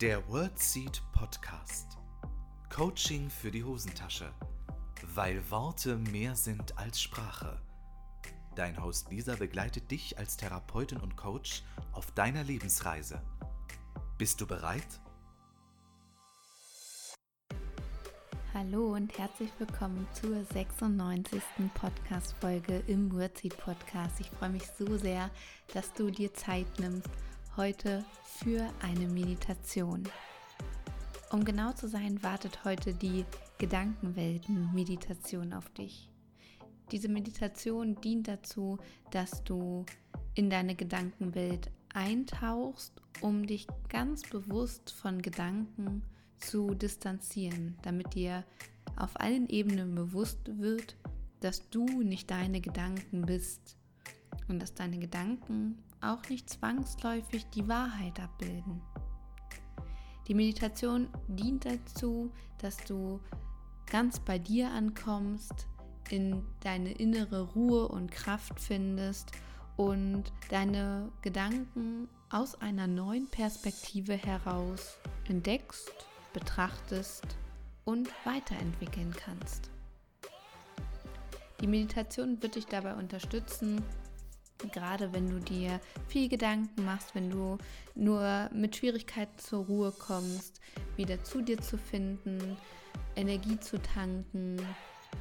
Der WordSeed Podcast. Coaching für die Hosentasche. Weil Worte mehr sind als Sprache. Dein Host Lisa begleitet dich als Therapeutin und Coach auf deiner Lebensreise. Bist du bereit? Hallo und herzlich willkommen zur 96. Podcast-Folge im WordSeed Podcast. Ich freue mich so sehr, dass du dir Zeit nimmst heute für eine Meditation. Um genau zu sein, wartet heute die Gedankenwelten-Meditation auf dich. Diese Meditation dient dazu, dass du in deine Gedankenwelt eintauchst, um dich ganz bewusst von Gedanken zu distanzieren, damit dir auf allen Ebenen bewusst wird, dass du nicht deine Gedanken bist und dass deine Gedanken auch nicht zwangsläufig die Wahrheit abbilden. Die Meditation dient dazu, dass du ganz bei dir ankommst, in deine innere Ruhe und Kraft findest und deine Gedanken aus einer neuen Perspektive heraus entdeckst, betrachtest und weiterentwickeln kannst. Die Meditation wird dich dabei unterstützen, Gerade wenn du dir viel Gedanken machst, wenn du nur mit Schwierigkeiten zur Ruhe kommst, wieder zu dir zu finden, Energie zu tanken,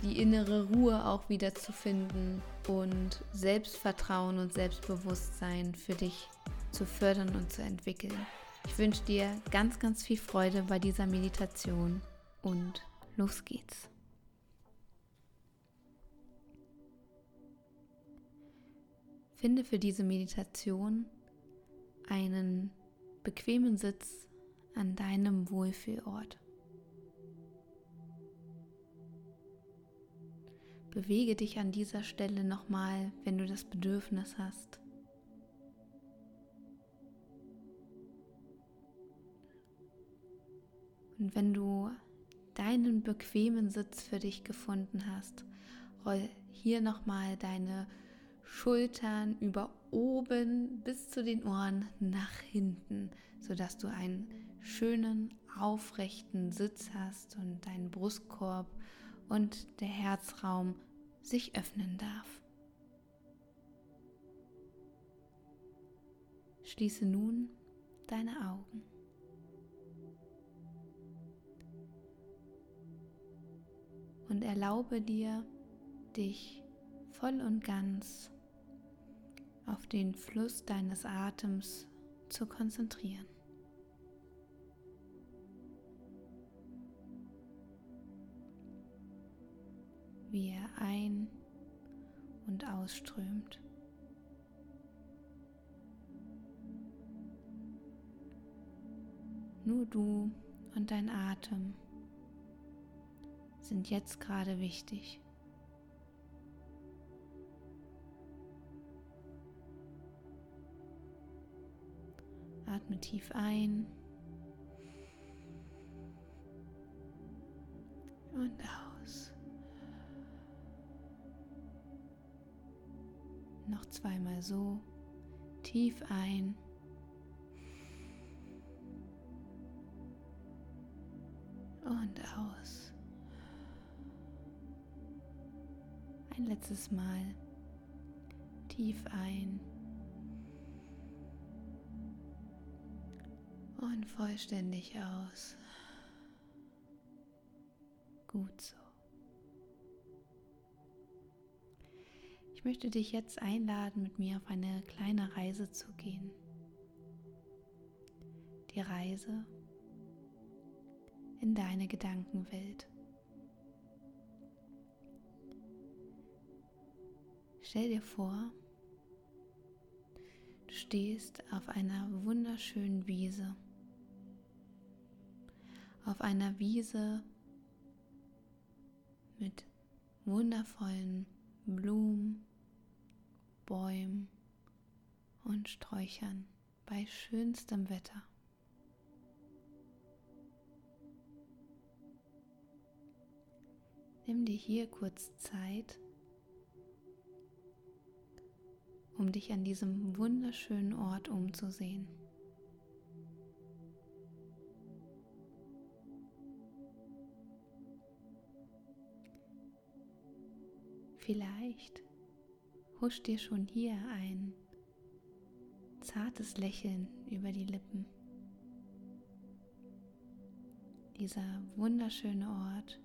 die innere Ruhe auch wieder zu finden und Selbstvertrauen und Selbstbewusstsein für dich zu fördern und zu entwickeln. Ich wünsche dir ganz, ganz viel Freude bei dieser Meditation und los geht's. Finde für diese Meditation einen bequemen Sitz an deinem Wohlfühlort. Bewege dich an dieser Stelle nochmal, wenn du das Bedürfnis hast. Und wenn du deinen bequemen Sitz für dich gefunden hast, roll hier nochmal deine Schultern über oben bis zu den Ohren nach hinten, sodass du einen schönen aufrechten Sitz hast und dein Brustkorb und der Herzraum sich öffnen darf. Schließe nun deine Augen. Und erlaube dir, dich voll und ganz auf den Fluss deines Atems zu konzentrieren. Wie er ein- und ausströmt. Nur du und dein Atem sind jetzt gerade wichtig. Atme tief ein und aus. Noch zweimal so. Tief ein. Und aus. Ein letztes Mal. Tief ein. Und vollständig aus. Gut so. Ich möchte dich jetzt einladen, mit mir auf eine kleine Reise zu gehen. Die Reise in deine Gedankenwelt. Stell dir vor, du stehst auf einer wunderschönen Wiese auf einer Wiese mit wundervollen Blumen, Bäumen und Sträuchern bei schönstem Wetter. Nimm dir hier kurz Zeit, um dich an diesem wunderschönen Ort umzusehen. Vielleicht huscht dir schon hier ein zartes Lächeln über die Lippen. Dieser wunderschöne Ort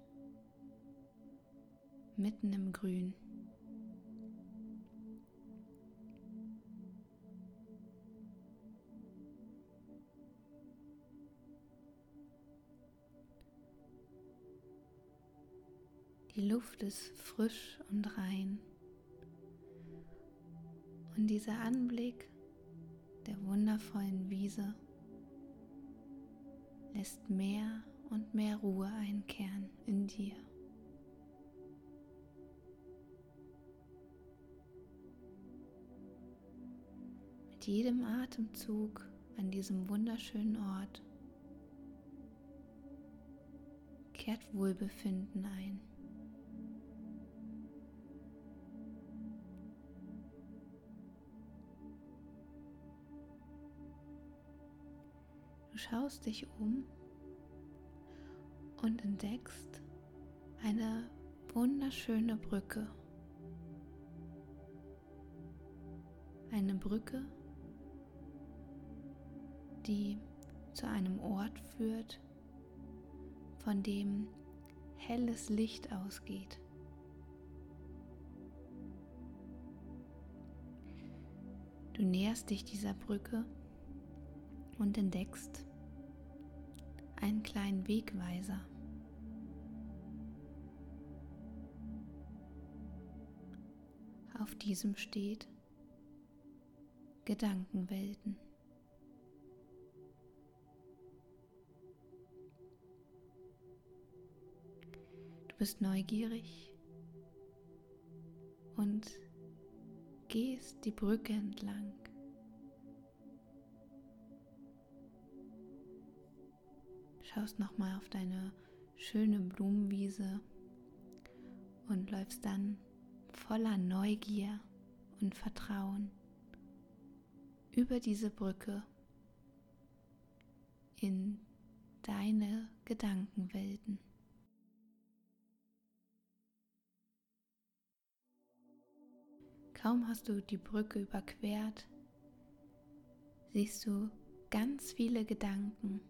mitten im Grün. Die Luft ist frisch und rein. Und dieser Anblick der wundervollen Wiese lässt mehr und mehr Ruhe einkehren in dir. Mit jedem Atemzug an diesem wunderschönen Ort kehrt Wohlbefinden ein. Schaust dich um und entdeckst eine wunderschöne Brücke. Eine Brücke, die zu einem Ort führt, von dem helles Licht ausgeht. Du näherst dich dieser Brücke und entdeckst einen kleinen Wegweiser. Auf diesem steht Gedankenwelten. Du bist neugierig und gehst die Brücke entlang. Schaust nochmal auf deine schöne Blumenwiese und läufst dann voller Neugier und Vertrauen über diese Brücke in deine Gedankenwelten. Kaum hast du die Brücke überquert, siehst du ganz viele Gedanken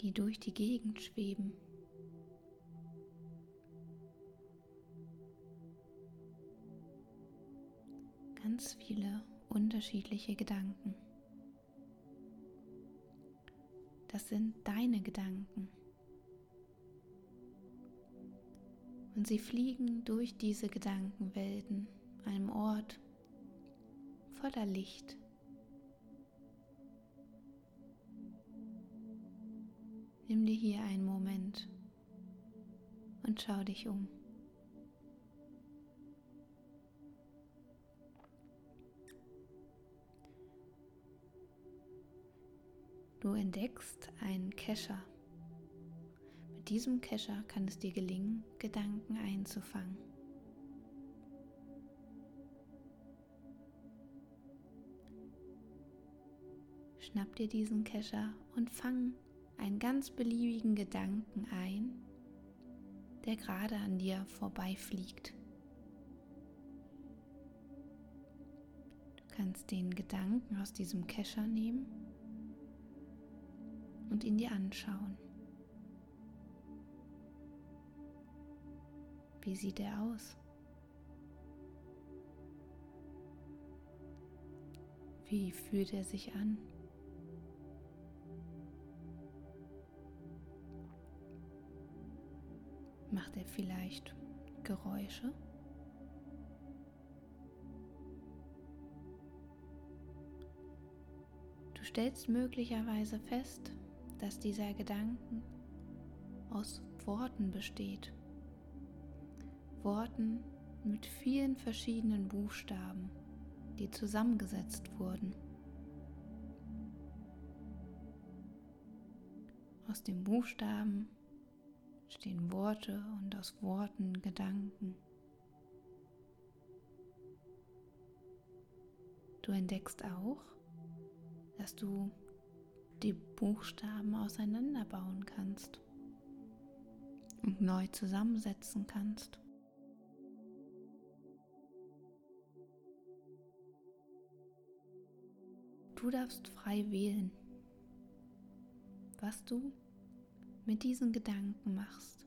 die durch die Gegend schweben. Ganz viele unterschiedliche Gedanken. Das sind deine Gedanken. Und sie fliegen durch diese Gedankenwelten, einem Ort voller Licht Nimm dir hier einen Moment und schau dich um. Du entdeckst einen Kescher. Mit diesem Kescher kann es dir gelingen, Gedanken einzufangen. Schnapp dir diesen Kescher und fang einen ganz beliebigen Gedanken ein, der gerade an dir vorbeifliegt. Du kannst den Gedanken aus diesem Kescher nehmen und ihn dir anschauen. Wie sieht er aus? Wie fühlt er sich an? Macht er vielleicht Geräusche? Du stellst möglicherweise fest, dass dieser Gedanken aus Worten besteht. Worten mit vielen verschiedenen Buchstaben, die zusammengesetzt wurden. Aus den Buchstaben entstehen Worte und aus Worten Gedanken. Du entdeckst auch, dass du die Buchstaben auseinanderbauen kannst und neu zusammensetzen kannst. Du darfst frei wählen, was du mit diesen Gedanken machst.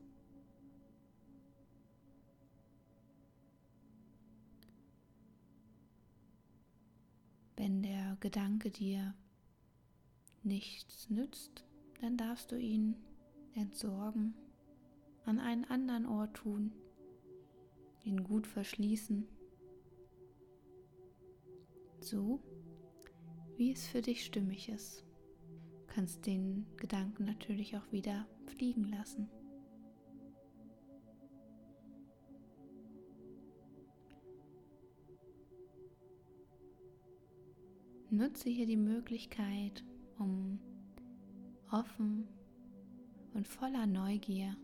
Wenn der Gedanke dir nichts nützt, dann darfst du ihn entsorgen, an einen anderen Ort tun, ihn gut verschließen, so wie es für dich stimmig ist. Kannst den Gedanken natürlich auch wieder fliegen lassen. Nutze hier die Möglichkeit, um offen und voller Neugier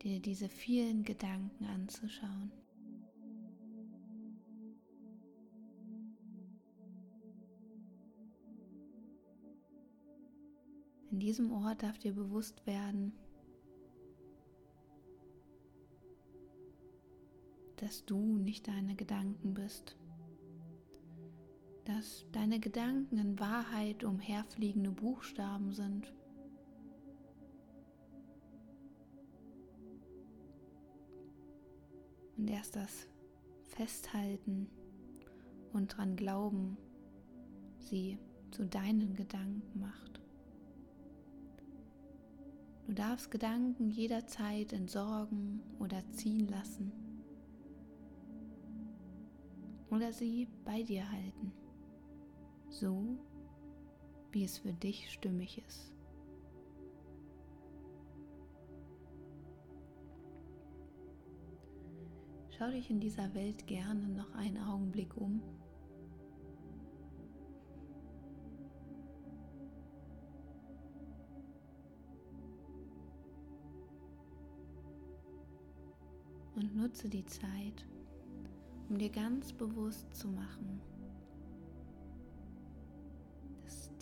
dir diese vielen Gedanken anzuschauen. In diesem Ort darf dir bewusst werden, dass du nicht deine Gedanken bist dass deine Gedanken in Wahrheit umherfliegende Buchstaben sind. Und erst das Festhalten und dran glauben sie zu deinen Gedanken macht. Du darfst Gedanken jederzeit entsorgen oder ziehen lassen oder sie bei dir halten so wie es für dich stimmig ist. Schau dich in dieser Welt gerne noch einen Augenblick um. Nutze die Zeit, um dir ganz bewusst zu machen,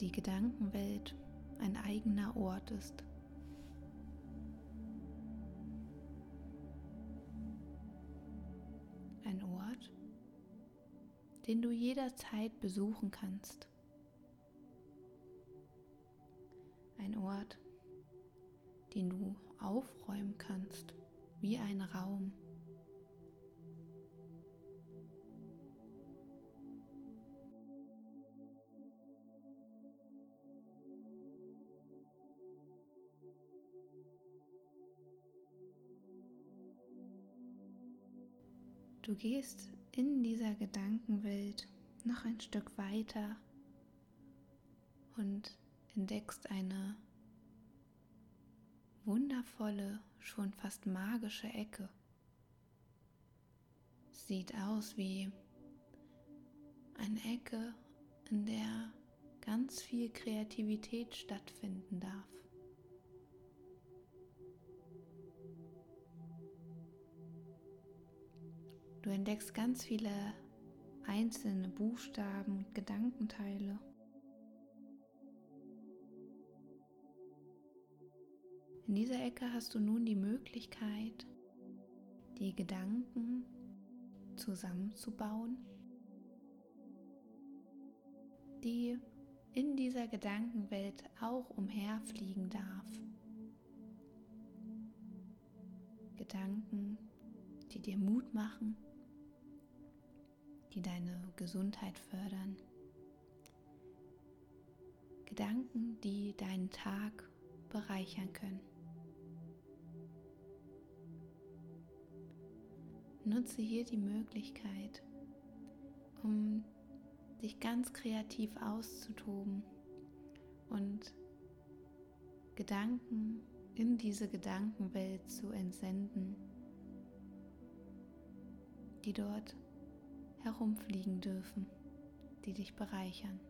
die Gedankenwelt ein eigener Ort ist. Ein Ort, den du jederzeit besuchen kannst. Ein Ort, den du aufräumen kannst, wie ein Raum. Du gehst in dieser Gedankenwelt noch ein Stück weiter und entdeckst eine wundervolle, schon fast magische Ecke. Sieht aus wie eine Ecke, in der ganz viel Kreativität stattfinden darf. Du entdeckst ganz viele einzelne Buchstaben und Gedankenteile. In dieser Ecke hast du nun die Möglichkeit, die Gedanken zusammenzubauen, die in dieser Gedankenwelt auch umherfliegen darf. Gedanken, die dir Mut machen, die deine Gesundheit fördern. Gedanken, die deinen Tag bereichern können. Nutze hier die Möglichkeit, um dich ganz kreativ auszutoben und Gedanken in diese Gedankenwelt zu entsenden, die dort herumfliegen dürfen, die dich bereichern.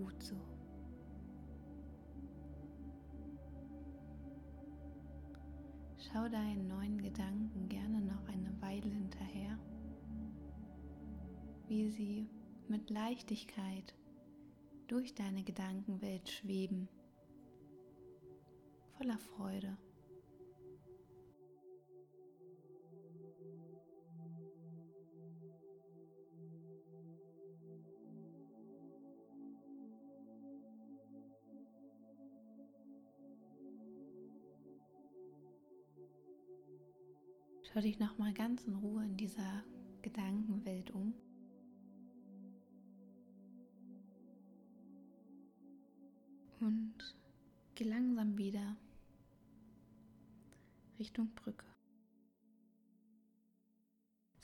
Gut so. Schau deinen neuen Gedanken gerne noch eine Weile hinterher, wie sie mit Leichtigkeit durch deine Gedankenwelt schweben, voller Freude. Schau dich noch mal ganz in Ruhe in dieser Gedankenwelt um. Und geh langsam wieder Richtung Brücke.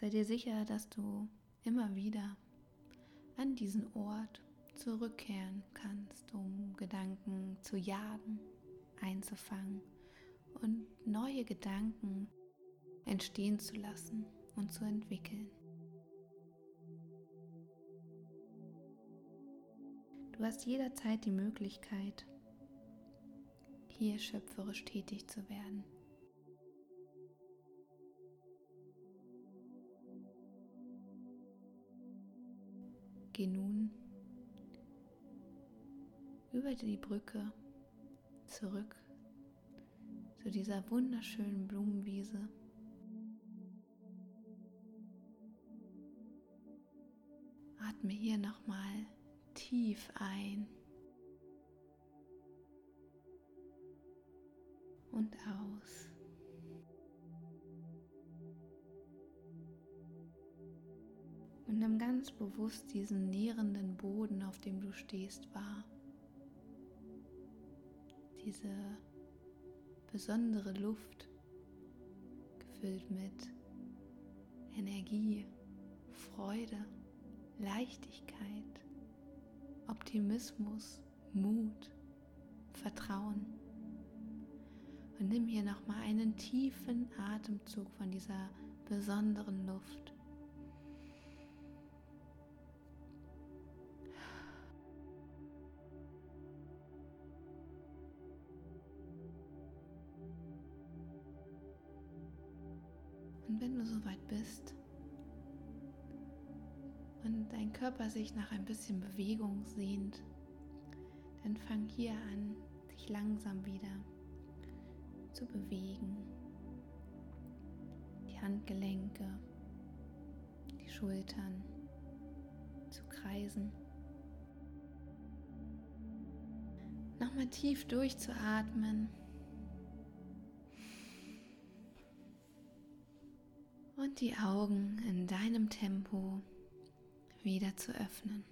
Sei dir sicher, dass du immer wieder an diesen Ort zurückkehren kannst, um Gedanken zu jagen, einzufangen und neue Gedanken entstehen zu lassen und zu entwickeln. Du hast jederzeit die Möglichkeit, hier schöpferisch tätig zu werden. Geh nun über die Brücke zurück zu dieser wunderschönen Blumenwiese. Atme hier nochmal tief ein und aus. Und nimm ganz bewusst diesen nährenden Boden, auf dem du stehst, wahr. Diese besondere Luft, gefüllt mit Energie, Freude. Leichtigkeit, Optimismus, Mut, Vertrauen. Und nimm hier nochmal einen tiefen Atemzug von dieser besonderen Luft. Und wenn du soweit bist, und dein Körper sich nach ein bisschen Bewegung sehnt, dann fang hier an, sich langsam wieder zu bewegen. Die Handgelenke, die Schultern zu kreisen. Nochmal tief durchzuatmen. Und die Augen in deinem Tempo wieder zu öffnen.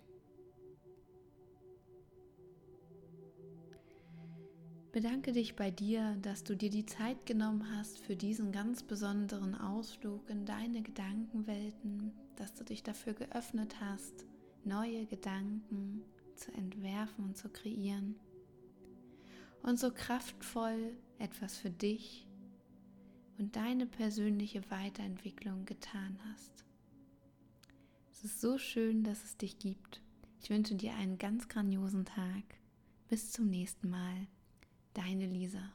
Bedanke dich bei dir, dass du dir die Zeit genommen hast für diesen ganz besonderen Ausflug in deine Gedankenwelten, dass du dich dafür geöffnet hast, neue Gedanken zu entwerfen und zu kreieren und so kraftvoll etwas für dich und deine persönliche Weiterentwicklung getan hast. Ist so schön, dass es dich gibt. Ich wünsche dir einen ganz grandiosen Tag. Bis zum nächsten Mal. Deine Lisa.